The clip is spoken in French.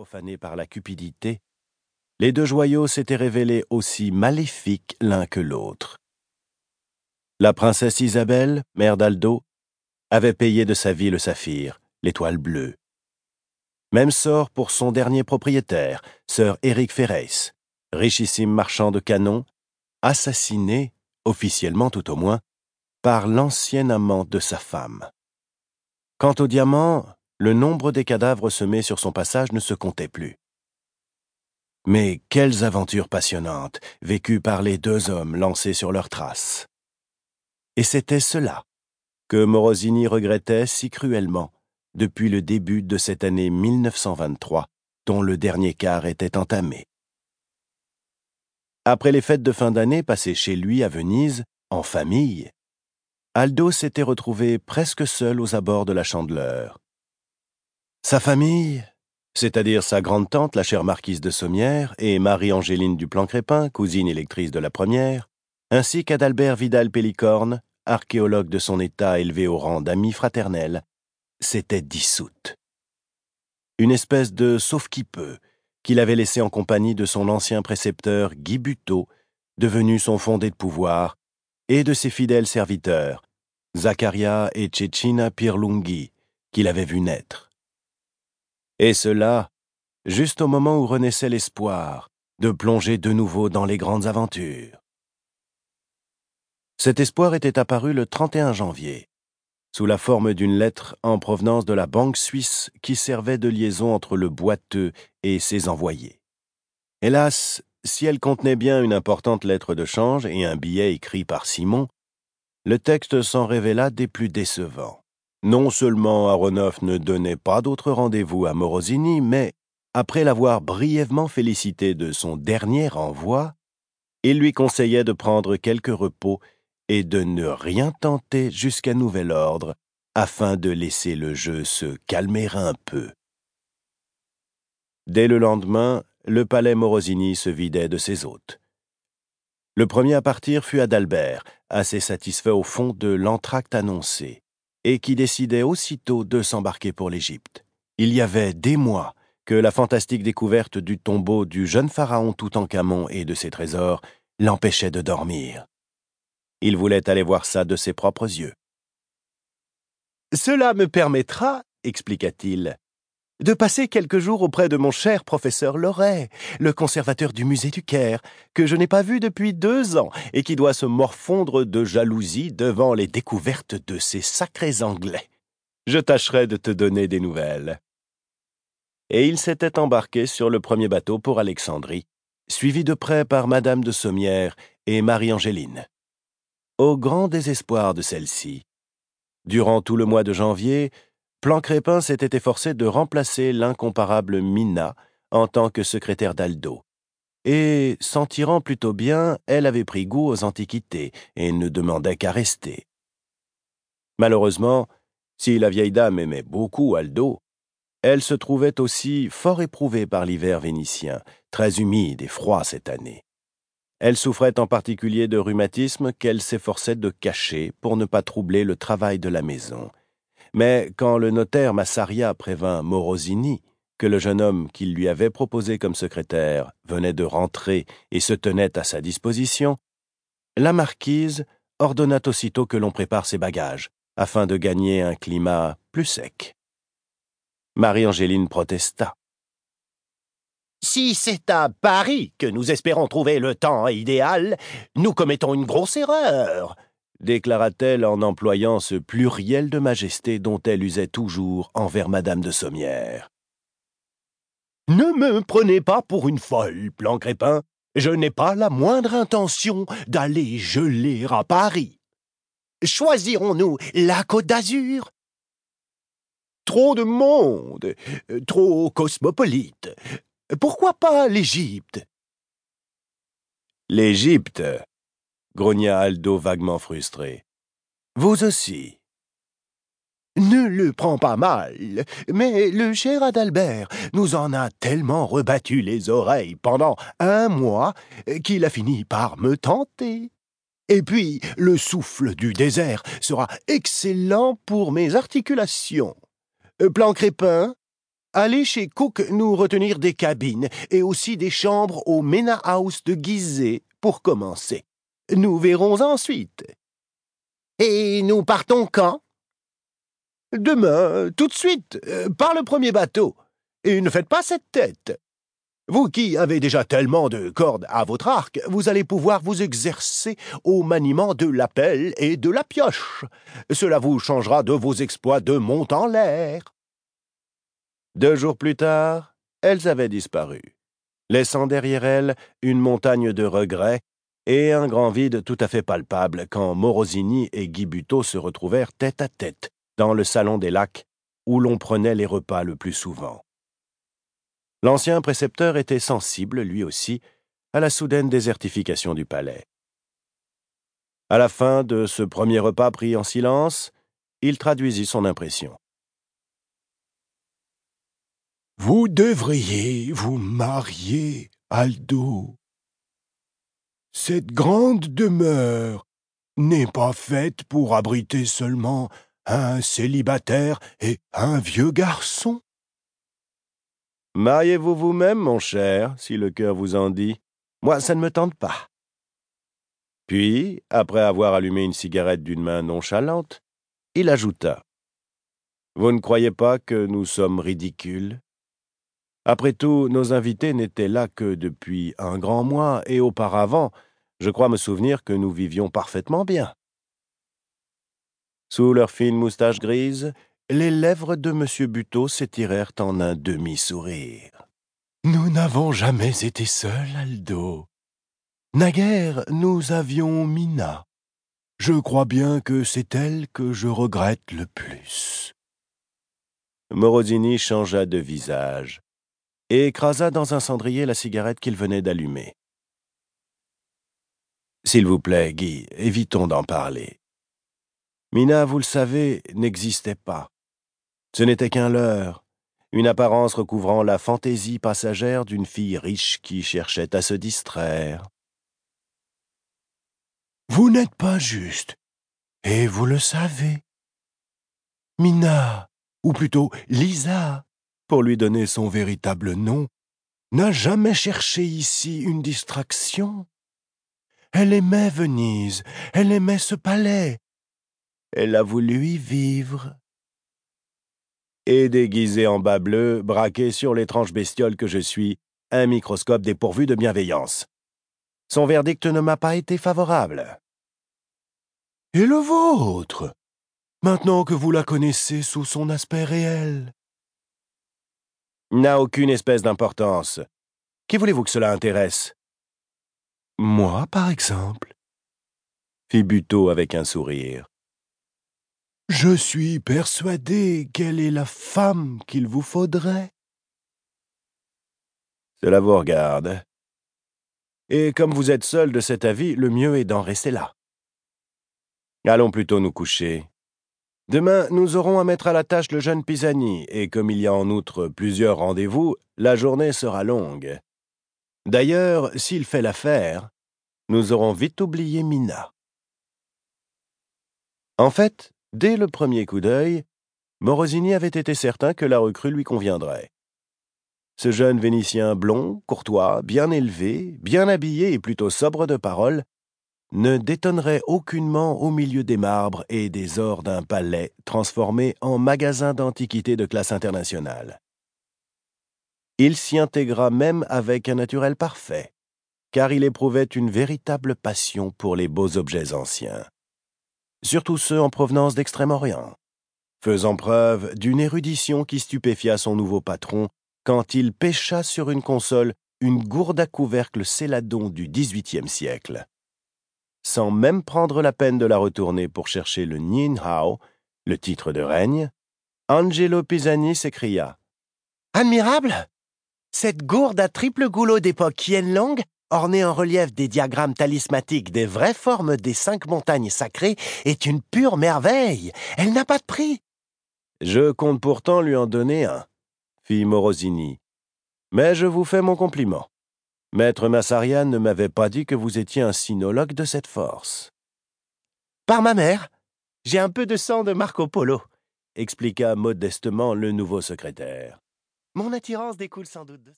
profanés par la cupidité, les deux joyaux s'étaient révélés aussi maléfiques l'un que l'autre. La princesse Isabelle, mère d'Aldo, avait payé de sa vie le saphir, l'étoile bleue. Même sort pour son dernier propriétaire, sir Éric Ferreis, richissime marchand de canons, assassiné, officiellement tout au moins, par l'ancien amant de sa femme. Quant au diamant, le nombre des cadavres semés sur son passage ne se comptait plus. Mais quelles aventures passionnantes vécues par les deux hommes lancés sur leurs traces. Et c'était cela que Morosini regrettait si cruellement depuis le début de cette année 1923 dont le dernier quart était entamé. Après les fêtes de fin d'année passées chez lui à Venise, en famille, Aldo s'était retrouvé presque seul aux abords de la Chandeleur. Sa famille, c'est-à-dire sa grande-tante, la chère marquise de Sommières, et Marie-Angéline Duplan-Crépin, cousine électrice de la première, ainsi qu'Adalbert Vidal-Pellicorne, archéologue de son état élevé au rang d'ami fraternel, s'était dissoute. Une espèce de sauf-qui-peut qu'il avait laissé en compagnie de son ancien précepteur Guy Buteau, devenu son fondé de pouvoir, et de ses fidèles serviteurs, Zacharia et Cecina Pirlunghi, qu'il avait vu naître. Et cela, juste au moment où renaissait l'espoir de plonger de nouveau dans les grandes aventures. Cet espoir était apparu le 31 janvier, sous la forme d'une lettre en provenance de la banque suisse qui servait de liaison entre le boiteux et ses envoyés. Hélas, si elle contenait bien une importante lettre de change et un billet écrit par Simon, le texte s'en révéla des plus décevants. Non seulement Aronoff ne donnait pas d'autre rendez-vous à Morosini, mais, après l'avoir brièvement félicité de son dernier envoi, il lui conseillait de prendre quelque repos et de ne rien tenter jusqu'à nouvel ordre, afin de laisser le jeu se calmer un peu. Dès le lendemain, le palais Morosini se vidait de ses hôtes. Le premier à partir fut Adalbert, assez satisfait au fond de l'entracte annoncé et qui décidait aussitôt de s'embarquer pour l'Égypte. Il y avait des mois que la fantastique découverte du tombeau du jeune pharaon Toutankhamon et de ses trésors l'empêchait de dormir. Il voulait aller voir ça de ses propres yeux. Cela me permettra, expliqua-t-il, de passer quelques jours auprès de mon cher professeur Loret, le conservateur du musée du Caire, que je n'ai pas vu depuis deux ans et qui doit se morfondre de jalousie devant les découvertes de ces sacrés Anglais. Je tâcherai de te donner des nouvelles. Et il s'était embarqué sur le premier bateau pour Alexandrie, suivi de près par Madame de Sommières et Marie-Angéline. Au grand désespoir de celle-ci, durant tout le mois de janvier, Plan Crépin s'était efforcé de remplacer l'incomparable Mina en tant que secrétaire d'Aldo. Et, s'en tirant plutôt bien, elle avait pris goût aux antiquités et ne demandait qu'à rester. Malheureusement, si la vieille dame aimait beaucoup Aldo, elle se trouvait aussi fort éprouvée par l'hiver vénitien, très humide et froid cette année. Elle souffrait en particulier de rhumatisme qu'elle s'efforçait de cacher pour ne pas troubler le travail de la maison, mais quand le notaire Massaria prévint Morosini que le jeune homme qu'il lui avait proposé comme secrétaire venait de rentrer et se tenait à sa disposition, la marquise ordonna aussitôt que l'on prépare ses bagages, afin de gagner un climat plus sec. Marie-Angéline protesta. Si c'est à Paris que nous espérons trouver le temps idéal, nous commettons une grosse erreur déclara-t-elle en employant ce pluriel de majesté dont elle usait toujours envers Madame de Sommières. Ne me prenez pas pour une folle, Plan Crépin. Je n'ai pas la moindre intention d'aller geler à Paris. Choisirons-nous la Côte d'Azur? Trop de monde, trop cosmopolite. Pourquoi pas l'Égypte? L'Égypte grogna Aldo vaguement frustré. Vous aussi. Ne le prends pas mal, mais le cher Adalbert nous en a tellement rebattu les oreilles pendant un mois qu'il a fini par me tenter. Et puis, le souffle du désert sera excellent pour mes articulations. Plan Crépin, Allez chez Cook nous retenir des cabines et aussi des chambres au Mena House de Gizeh pour commencer. Nous verrons ensuite. Et nous partons quand? Demain, tout de suite, euh, par le premier bateau. Et ne faites pas cette tête. Vous qui avez déjà tellement de cordes à votre arc, vous allez pouvoir vous exercer au maniement de la pelle et de la pioche. Cela vous changera de vos exploits de mont en l'air. Deux jours plus tard, elles avaient disparu, laissant derrière elles une montagne de regrets et un grand vide tout à fait palpable quand Morosini et Guy Buteau se retrouvèrent tête à tête dans le salon des lacs où l'on prenait les repas le plus souvent. L'ancien précepteur était sensible, lui aussi, à la soudaine désertification du palais. À la fin de ce premier repas pris en silence, il traduisit son impression. Vous devriez vous marier, Aldo. Cette grande demeure n'est pas faite pour abriter seulement un célibataire et un vieux garçon. Mariez-vous vous-même, mon cher, si le cœur vous en dit? Moi, ça ne me tente pas. Puis, après avoir allumé une cigarette d'une main nonchalante, il ajouta. Vous ne croyez pas que nous sommes ridicules? Après tout, nos invités n'étaient là que depuis un grand mois, et auparavant, je crois me souvenir que nous vivions parfaitement bien. Sous leurs fines moustaches grises, les lèvres de M. Buteau s'étirèrent en un demi-sourire. Nous n'avons jamais été seuls, Aldo. Naguère, nous avions Mina. Je crois bien que c'est elle que je regrette le plus. Morosini changea de visage et écrasa dans un cendrier la cigarette qu'il venait d'allumer. S'il vous plaît, Guy, évitons d'en parler. Mina, vous le savez, n'existait pas. Ce n'était qu'un leurre, une apparence recouvrant la fantaisie passagère d'une fille riche qui cherchait à se distraire. Vous n'êtes pas juste, et vous le savez. Mina, ou plutôt Lisa, pour lui donner son véritable nom, n'a jamais cherché ici une distraction. Elle aimait Venise, elle aimait ce palais. Elle a voulu y vivre et déguisé en bas bleu, braqué sur l'étrange bestiole que je suis, un microscope dépourvu de bienveillance. Son verdict ne m'a pas été favorable. Et le vôtre? Maintenant que vous la connaissez sous son aspect réel N'a aucune espèce d'importance. Qui voulez-vous que cela intéresse? Moi, par exemple fit Buteau avec un sourire. Je suis persuadé qu'elle est la femme qu'il vous faudrait. Cela vous regarde. Et comme vous êtes seul de cet avis, le mieux est d'en rester là. Allons plutôt nous coucher. Demain, nous aurons à mettre à la tâche le jeune Pisani, et comme il y a en outre plusieurs rendez-vous, la journée sera longue. D'ailleurs, s'il fait l'affaire, nous aurons vite oublié Mina. En fait, Dès le premier coup d'œil, Morosini avait été certain que la recrue lui conviendrait. Ce jeune Vénitien blond, courtois, bien élevé, bien habillé et plutôt sobre de parole, ne détonnerait aucunement au milieu des marbres et des ors d'un palais transformé en magasin d'antiquités de classe internationale. Il s'y intégra même avec un naturel parfait, car il éprouvait une véritable passion pour les beaux objets anciens surtout ceux en provenance d'Extrême-Orient, faisant preuve d'une érudition qui stupéfia son nouveau patron quand il pêcha sur une console une gourde à couvercle céladon du XVIIIe siècle. Sans même prendre la peine de la retourner pour chercher le Nien Hao, le titre de règne, Angelo Pisani s'écria Admirable Cette gourde à triple goulot d'époque Qianlong ornée en relief des diagrammes talismatiques des vraies formes des cinq montagnes sacrées, est une pure merveille. Elle n'a pas de prix. Je compte pourtant lui en donner un, fit Morosini. Mais je vous fais mon compliment. Maître Massarian ne m'avait pas dit que vous étiez un sinologue de cette force. Par ma mère, j'ai un peu de sang de Marco Polo, expliqua modestement le nouveau secrétaire. Mon attirance découle sans doute de